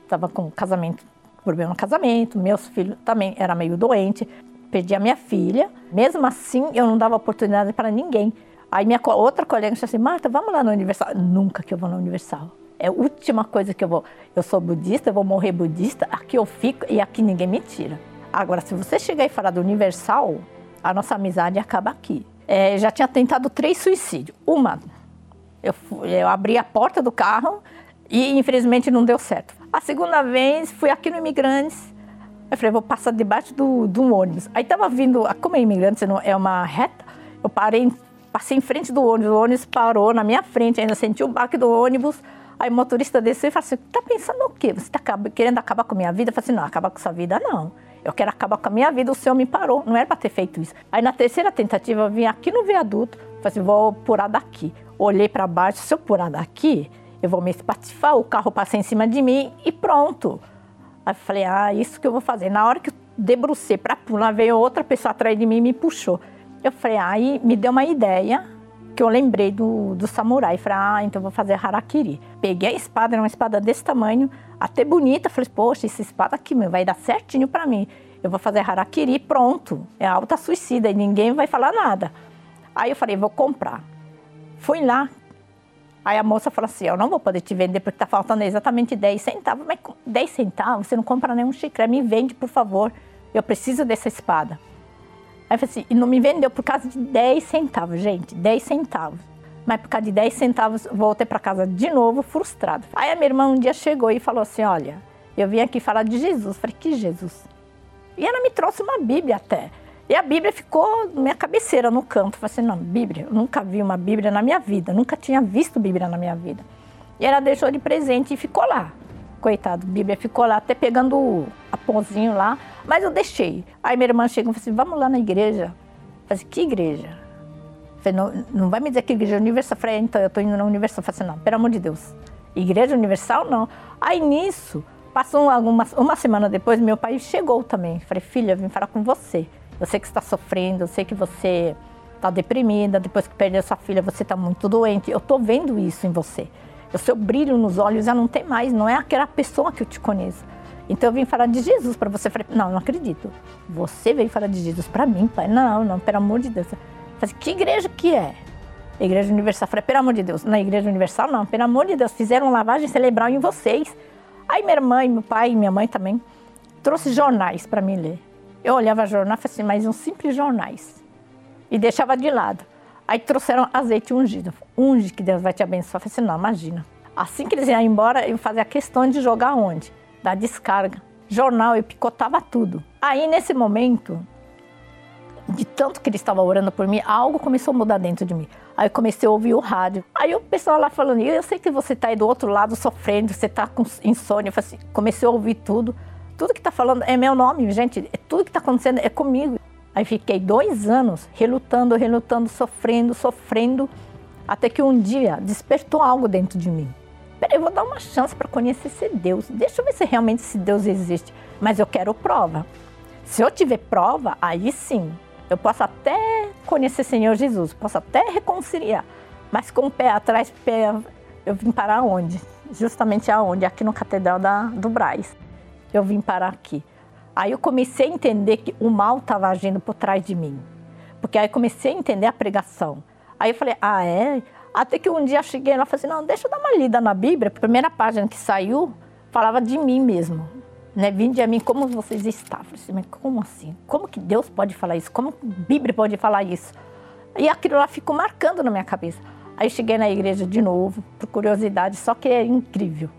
Estava com casamento, problema no casamento, meus filhos também era meio doente. Perdi a minha filha. Mesmo assim, eu não dava oportunidade para ninguém. Aí minha outra colega disse assim, Marta, vamos lá no Universal. Nunca que eu vou no Universal. É a última coisa que eu vou. Eu sou budista, eu vou morrer budista, aqui eu fico e aqui ninguém me tira. Agora, se você chegar e falar do universal, a nossa amizade acaba aqui. É, já tinha tentado três suicídios. Uma, eu, eu abri a porta do carro e infelizmente não deu certo. A segunda vez fui aqui no Imigrantes. Eu falei, vou passar debaixo do, do ônibus. Aí tava vindo, como é Imigrantes, é uma reta, eu parei, passei em frente do ônibus, o ônibus parou na minha frente, ainda senti o baque do ônibus. Aí o motorista desceu e falou assim: tá pensando o quê? Você está querendo acabar com a minha vida? Eu falei assim: não, acabar com sua vida não. Eu quero acabar com a minha vida, o senhor me parou. Não era para ter feito isso. Aí na terceira tentativa, eu vim aqui no viaduto, falei assim: vou pular daqui. Olhei para baixo, se eu pular daqui, eu vou me espatifar, o carro passa em cima de mim e pronto. Aí falei: ah, isso que eu vou fazer. Na hora que eu debrucei para pular, veio outra pessoa atrás de mim e me puxou. Eu falei: aí me deu uma ideia que eu lembrei do, do samurai. Falei, ah, então vou fazer harakiri. Peguei a espada, era uma espada desse tamanho, até bonita. Falei, poxa, essa espada aqui vai dar certinho para mim. Eu vou fazer harakiri, pronto. É alta suicida e ninguém vai falar nada. Aí eu falei, vou comprar. Fui lá. Aí a moça falou assim, eu não vou poder te vender porque tá faltando exatamente 10 centavos. Mas 10 centavos, você não compra nenhum chiclete, me vende, por favor. Eu preciso dessa espada. Aí eu falei assim, e não me vendeu por causa de 10 centavos, gente, 10 centavos. Mas por causa de 10 centavos, voltei para casa de novo, frustrada. Aí a minha irmã um dia chegou e falou assim: Olha, eu vim aqui falar de Jesus. Falei: Que Jesus? E ela me trouxe uma Bíblia até. E a Bíblia ficou na minha cabeceira no canto. Falei assim: Não, Bíblia, eu nunca vi uma Bíblia na minha vida, nunca tinha visto Bíblia na minha vida. E ela deixou de presente e ficou lá. Coitado, Bíblia ficou lá, até pegando a pãozinho lá. Mas eu deixei. Aí minha irmã chegou e falou assim: vamos lá na igreja. Eu falei assim, que igreja? Falei, não, não vai me dizer que igreja universal. Eu falei, então, eu estou indo na universal. Falei assim, não, pelo amor de Deus. Igreja universal, não. Aí nisso, passou uma semana depois, meu pai chegou também. Falei, filha, vim falar com você. Eu sei que está sofrendo, eu sei que você está deprimida, depois que perdeu sua filha, você está muito doente. Eu estou vendo isso em você. O seu brilho nos olhos já não tem mais, não é aquela pessoa que eu te conheço. Então eu vim falar de Jesus para você. Falei, não, não acredito. Você veio falar de Jesus para mim, pai? Não, não, pelo amor de Deus. Falei, que igreja que é? Igreja Universal. Falei, pelo amor de Deus. Na Igreja Universal, não, pelo amor de Deus. Fizeram lavagem cerebral em vocês. Aí minha irmã, meu pai e minha mãe também trouxe jornais para mim ler. Eu olhava jornal assim, mas uns simples jornais. E deixava de lado. Aí trouxeram azeite ungido. Unge que Deus vai te abençoar. Eu falei assim, não, imagina. Assim que eles iam embora, eu fazia questão de jogar onde? da descarga. Jornal, eu picotava tudo. Aí, nesse momento, de tanto que ele estava orando por mim, algo começou a mudar dentro de mim. Aí comecei a ouvir o rádio. Aí o pessoal lá falando, eu sei que você está aí do outro lado sofrendo, você está com insônia. Eu assim, comecei a ouvir tudo. Tudo que está falando é meu nome, gente. É tudo que está acontecendo é comigo. Aí fiquei dois anos relutando, relutando, sofrendo, sofrendo, até que um dia despertou algo dentro de mim. Peraí, eu vou dar uma chance para conhecer esse Deus. Deixa eu ver se realmente esse Deus existe. Mas eu quero prova. Se eu tiver prova, aí sim, eu posso até conhecer Senhor Jesus, posso até reconciliar, mas com o pé atrás, pé, eu vim parar onde? Justamente aonde? Aqui no Catedral da, do Braz. Eu vim parar aqui. Aí eu comecei a entender que o mal estava agindo por trás de mim. Porque aí comecei a entender a pregação. Aí eu falei, ah, é? Até que um dia eu cheguei e falei assim, não, deixa eu dar uma lida na Bíblia. A primeira página que saiu falava de mim mesmo né, vinde a mim como vocês estavam. Eu falei, mas como assim? Como que Deus pode falar isso? Como a Bíblia pode falar isso? E aquilo lá ficou marcando na minha cabeça. Aí cheguei na igreja de novo, por curiosidade, só que é incrível.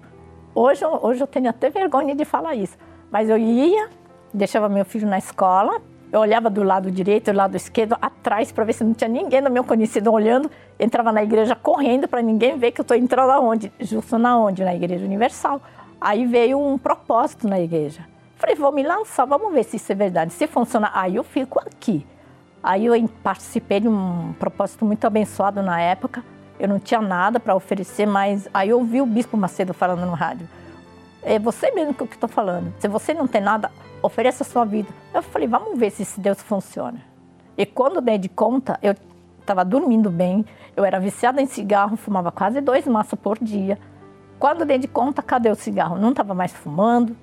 Hoje, hoje eu tenho até vergonha de falar isso, mas eu ia, deixava meu filho na escola, eu olhava do lado direito, do lado esquerdo, atrás, para ver se não tinha ninguém do meu conhecido olhando. Entrava na igreja correndo para ninguém ver que eu estou entrando aonde? Justo na onde? Na Igreja Universal. Aí veio um propósito na igreja. Falei, vou me lançar, vamos ver se isso é verdade. Se funcionar, aí eu fico aqui. Aí eu participei de um propósito muito abençoado na época. Eu não tinha nada para oferecer, mas aí eu ouvi o Bispo Macedo falando no rádio. É você mesmo que eu estou falando. Se você não tem nada, ofereça a sua vida. Eu falei, vamos ver se esse Deus funciona. E quando dei de conta, eu estava dormindo bem, eu era viciada em cigarro, fumava quase dois maços por dia. Quando dei de conta, cadê o cigarro? Não estava mais fumando,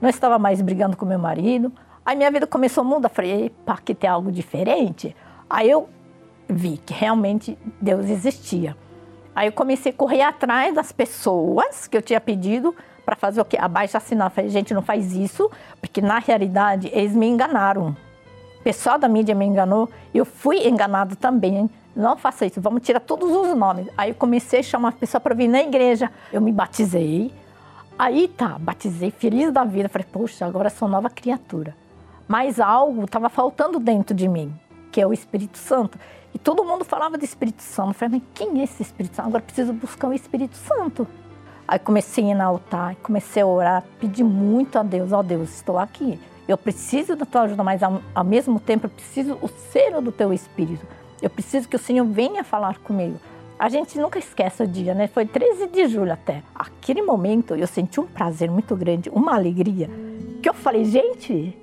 não estava mais brigando com meu marido. Aí minha vida começou a mudar. Falei, epa, que tem algo diferente. Aí eu vi que realmente Deus existia. Aí eu comecei a correr atrás das pessoas que eu tinha pedido para fazer o quê? Abaixo assinar. Falei, gente, não faz isso, porque na realidade eles me enganaram. O pessoal da mídia me enganou, eu fui enganado também não faça isso, vamos tirar todos os nomes. Aí eu comecei a chamar a pessoa para vir na igreja. Eu me batizei. Aí tá, batizei, feliz da vida. Falei, poxa, agora sou nova criatura. Mas algo estava faltando dentro de mim, que é o Espírito Santo. E todo mundo falava do Espírito Santo. Eu falei, mas quem é esse Espírito Santo? Agora preciso buscar o Espírito Santo. Aí comecei a ir no altar, comecei a orar, pedi muito a Deus, ó oh, Deus, estou aqui. Eu preciso da tua ajuda, mas ao, ao mesmo tempo eu preciso o selo do teu Espírito. Eu preciso que o Senhor venha falar comigo. A gente nunca esquece o dia, né? Foi 13 de julho até. Aquele momento eu senti um prazer muito grande, uma alegria, que eu falei, gente,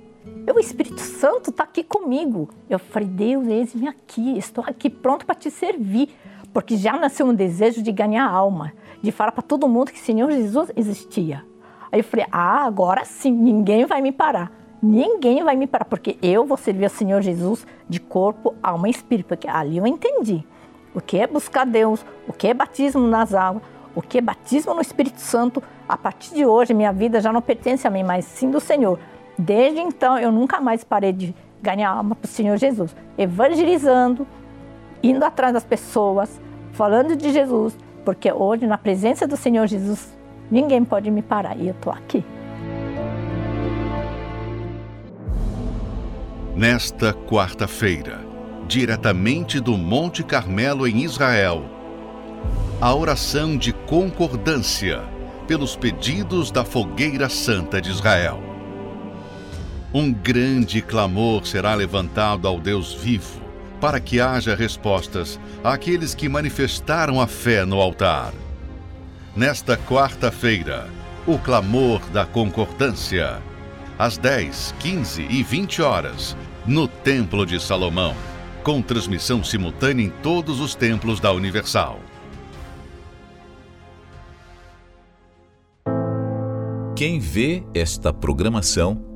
o Espírito Santo está aqui comigo. Eu falei, Deus, eis-me aqui, estou aqui pronto para te servir. Porque já nasceu um desejo de ganhar alma, de falar para todo mundo que Senhor Jesus existia. Aí eu falei, ah, agora sim, ninguém vai me parar. Ninguém vai me parar, porque eu vou servir ao Senhor Jesus de corpo, alma e espírito. Porque ali eu entendi o que é buscar Deus, o que é batismo nas águas, o que é batismo no Espírito Santo. A partir de hoje, minha vida já não pertence a mim, mas sim do Senhor. Desde então, eu nunca mais parei de ganhar alma para o Senhor Jesus, evangelizando, indo atrás das pessoas, falando de Jesus, porque hoje, na presença do Senhor Jesus, ninguém pode me parar e eu estou aqui. nesta quarta-feira, diretamente do Monte Carmelo em Israel. A oração de concordância pelos pedidos da Fogueira Santa de Israel. Um grande clamor será levantado ao Deus vivo para que haja respostas àqueles que manifestaram a fé no altar. Nesta quarta-feira, o clamor da concordância. Às 10, 15 e 20 horas, no Templo de Salomão, com transmissão simultânea em todos os templos da Universal. Quem vê esta programação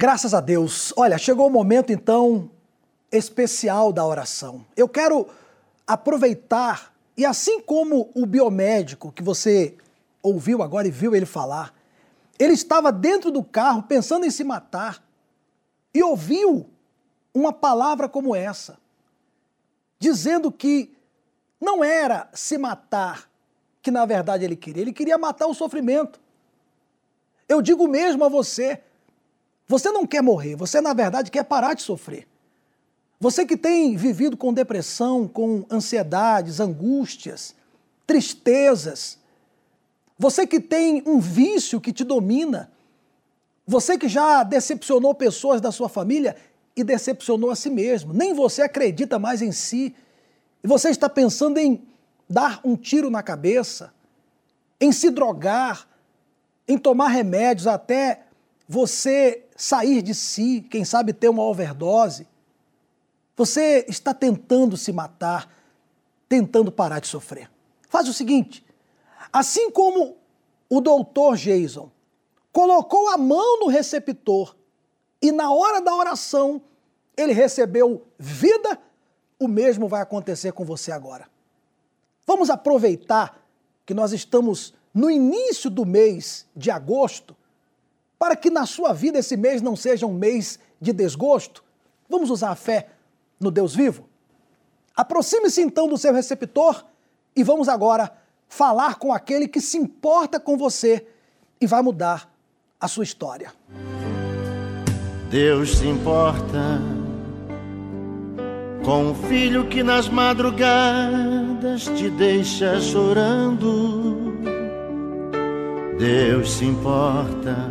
Graças a Deus. Olha, chegou o momento então especial da oração. Eu quero aproveitar e assim como o biomédico que você ouviu agora e viu ele falar, ele estava dentro do carro pensando em se matar e ouviu uma palavra como essa, dizendo que não era se matar que na verdade ele queria, ele queria matar o sofrimento. Eu digo mesmo a você, você não quer morrer, você na verdade quer parar de sofrer. Você que tem vivido com depressão, com ansiedades, angústias, tristezas, você que tem um vício que te domina, você que já decepcionou pessoas da sua família e decepcionou a si mesmo, nem você acredita mais em si, e você está pensando em dar um tiro na cabeça, em se drogar, em tomar remédios até você sair de si, quem sabe ter uma overdose. Você está tentando se matar, tentando parar de sofrer. Faz o seguinte: assim como o doutor Jason colocou a mão no receptor e na hora da oração ele recebeu vida, o mesmo vai acontecer com você agora. Vamos aproveitar que nós estamos no início do mês de agosto para que na sua vida esse mês não seja um mês de desgosto? Vamos usar a fé no Deus vivo? Aproxime-se então do seu receptor e vamos agora falar com aquele que se importa com você e vai mudar a sua história. Deus se importa com o filho que nas madrugadas te deixa chorando Deus se importa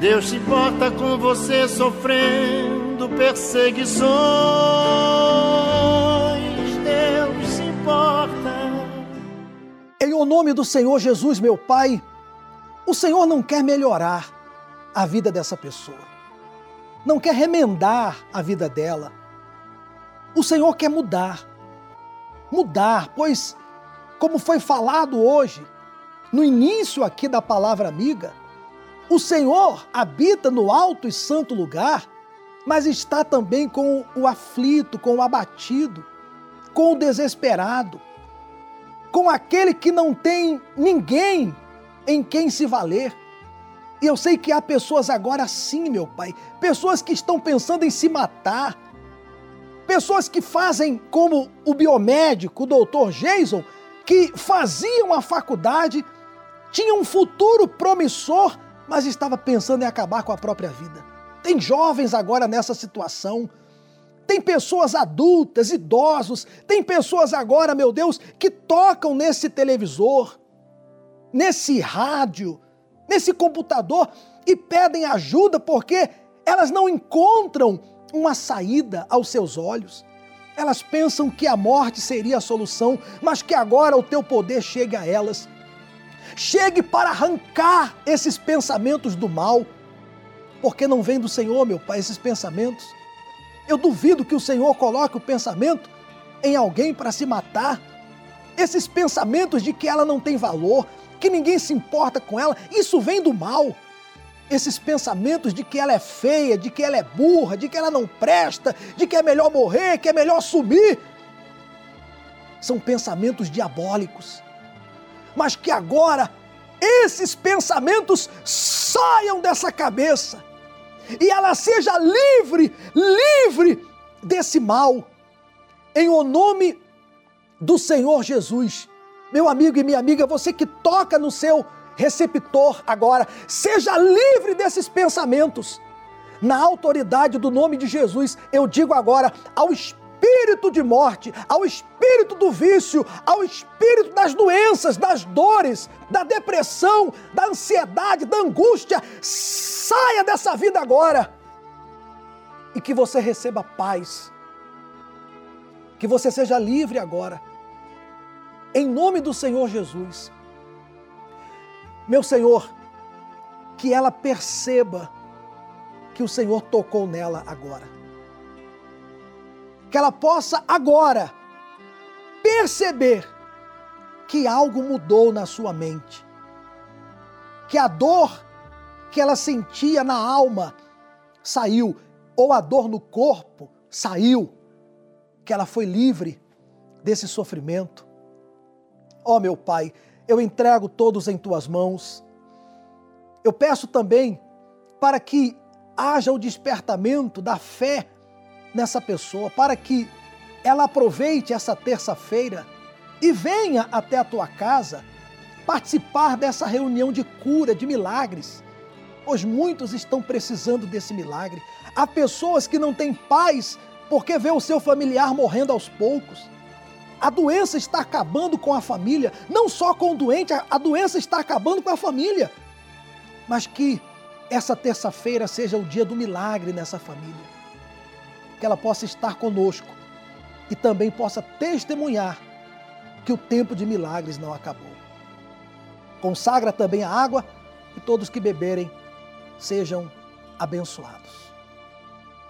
Deus se importa com você sofrendo perseguições. Deus se importa. Em o nome do Senhor Jesus, meu Pai, o Senhor não quer melhorar a vida dessa pessoa. Não quer remendar a vida dela. O Senhor quer mudar. Mudar, pois, como foi falado hoje, no início aqui da palavra amiga, o Senhor habita no alto e santo lugar, mas está também com o aflito, com o abatido, com o desesperado, com aquele que não tem ninguém em quem se valer. E eu sei que há pessoas agora sim, meu Pai, pessoas que estão pensando em se matar, pessoas que fazem como o biomédico, o doutor Jason, que faziam a faculdade, tinham um futuro promissor, mas estava pensando em acabar com a própria vida. Tem jovens agora nessa situação. Tem pessoas adultas, idosos, tem pessoas agora, meu Deus, que tocam nesse televisor, nesse rádio, nesse computador e pedem ajuda porque elas não encontram uma saída aos seus olhos. Elas pensam que a morte seria a solução, mas que agora o teu poder chegue a elas. Chegue para arrancar esses pensamentos do mal, porque não vem do Senhor, meu Pai, esses pensamentos. Eu duvido que o Senhor coloque o pensamento em alguém para se matar. Esses pensamentos de que ela não tem valor, que ninguém se importa com ela, isso vem do mal. Esses pensamentos de que ela é feia, de que ela é burra, de que ela não presta, de que é melhor morrer, que é melhor sumir, são pensamentos diabólicos. Mas que agora esses pensamentos saiam dessa cabeça e ela seja livre, livre desse mal, em o nome do Senhor Jesus. Meu amigo e minha amiga, você que toca no seu receptor agora, seja livre desses pensamentos. Na autoridade do nome de Jesus, eu digo agora ao espírito de morte, ao espírito do vício, ao espírito das doenças, das dores, da depressão, da ansiedade, da angústia, saia dessa vida agora. E que você receba paz. Que você seja livre agora em nome do Senhor Jesus. Meu Senhor, que ela perceba que o Senhor tocou nela agora. Que ela possa agora perceber que algo mudou na sua mente. Que a dor que ela sentia na alma saiu, ou a dor no corpo saiu. Que ela foi livre desse sofrimento Ó oh, meu Pai, eu entrego todos em tuas mãos. Eu peço também para que haja o despertamento da fé nessa pessoa, para que ela aproveite essa terça-feira e venha até a tua casa participar dessa reunião de cura, de milagres, pois muitos estão precisando desse milagre. Há pessoas que não têm paz porque vê o seu familiar morrendo aos poucos. A doença está acabando com a família, não só com o doente, a doença está acabando com a família. Mas que essa terça-feira seja o dia do milagre nessa família. Que ela possa estar conosco e também possa testemunhar que o tempo de milagres não acabou. Consagra também a água e todos que beberem sejam abençoados.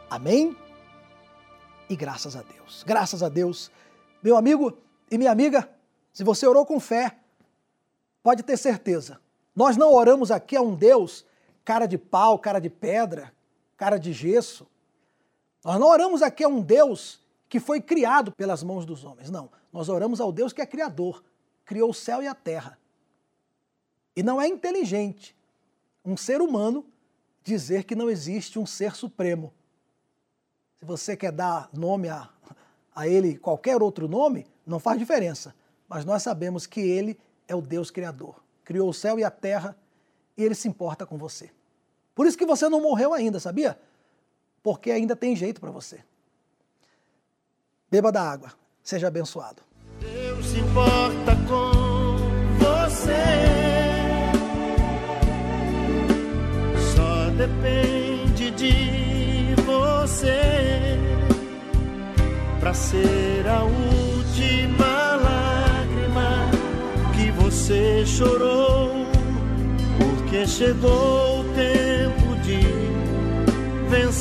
Amém? E graças a Deus. Graças a Deus meu amigo e minha amiga, se você orou com fé, pode ter certeza. Nós não oramos aqui a um Deus cara de pau, cara de pedra, cara de gesso. Nós não oramos aqui a um Deus que foi criado pelas mãos dos homens. Não. Nós oramos ao Deus que é criador, criou o céu e a terra. E não é inteligente. um ser humano dizer que não existe um ser supremo. Se você quer dar nome a, a ele qualquer outro nome, não faz diferença. Mas nós sabemos que ele é o Deus Criador. Criou o céu e a terra e ele se importa com você. Por isso que você não morreu ainda, sabia? Porque ainda tem jeito para você. Beba da água. Seja abençoado. Deus se importa com você. Só depende de você para ser a última lágrima que você chorou, porque chegou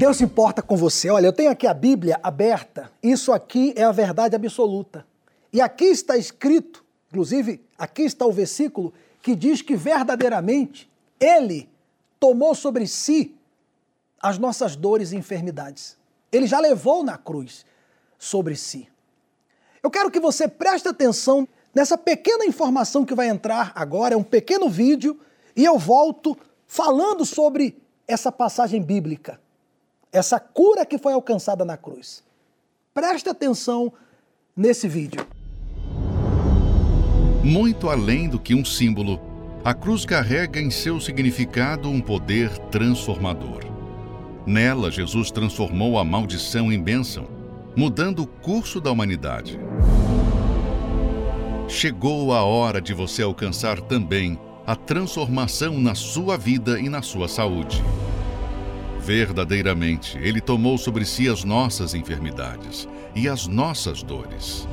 Deus se importa com você. Olha, eu tenho aqui a Bíblia aberta. Isso aqui é a verdade absoluta. E aqui está escrito, inclusive aqui está o versículo que diz que verdadeiramente Ele tomou sobre si as nossas dores e enfermidades. Ele já levou na cruz sobre si. Eu quero que você preste atenção nessa pequena informação que vai entrar agora, é um pequeno vídeo, e eu volto falando sobre essa passagem bíblica, essa cura que foi alcançada na cruz. Preste atenção nesse vídeo. Muito além do que um símbolo, a cruz carrega em seu significado um poder transformador. Nela, Jesus transformou a maldição em bênção, mudando o curso da humanidade. Chegou a hora de você alcançar também a transformação na sua vida e na sua saúde. Verdadeiramente, Ele tomou sobre si as nossas enfermidades e as nossas dores.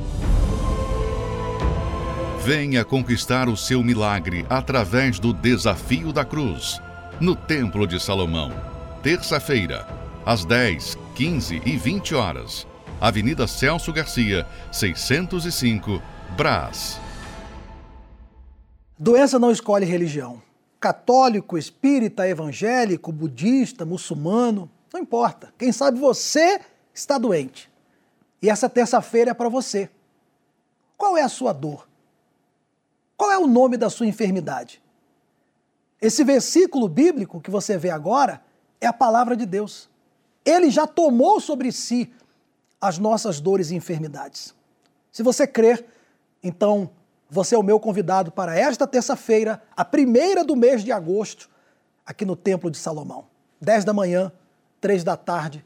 Venha conquistar o seu milagre através do desafio da cruz, no Templo de Salomão terça-feira, às 10, 15 e 20 horas. Avenida Celso Garcia, 605, Brás. Doença não escolhe religião. Católico, espírita, evangélico, budista, muçulmano, não importa. Quem sabe você está doente. E essa terça-feira é para você. Qual é a sua dor? Qual é o nome da sua enfermidade? Esse versículo bíblico que você vê agora é a palavra de Deus. Ele já tomou sobre si as nossas dores e enfermidades. Se você crer, então você é o meu convidado para esta terça-feira, a primeira do mês de agosto, aqui no Templo de Salomão. 10 da manhã, 3 da tarde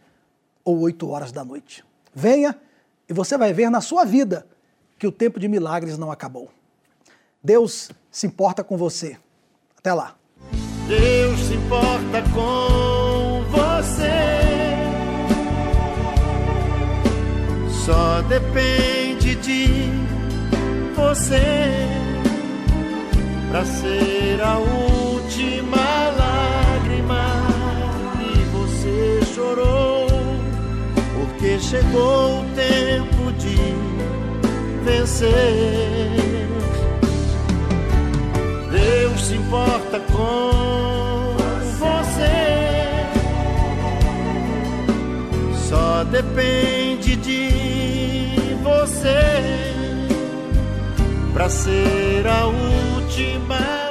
ou 8 horas da noite. Venha e você vai ver na sua vida que o tempo de milagres não acabou. Deus se importa com você. Até lá. Deus se importa com você. Só depende de você para ser a última lágrima que você chorou, porque chegou o tempo de vencer. Deus se importa com você. Só depende de você para ser a última.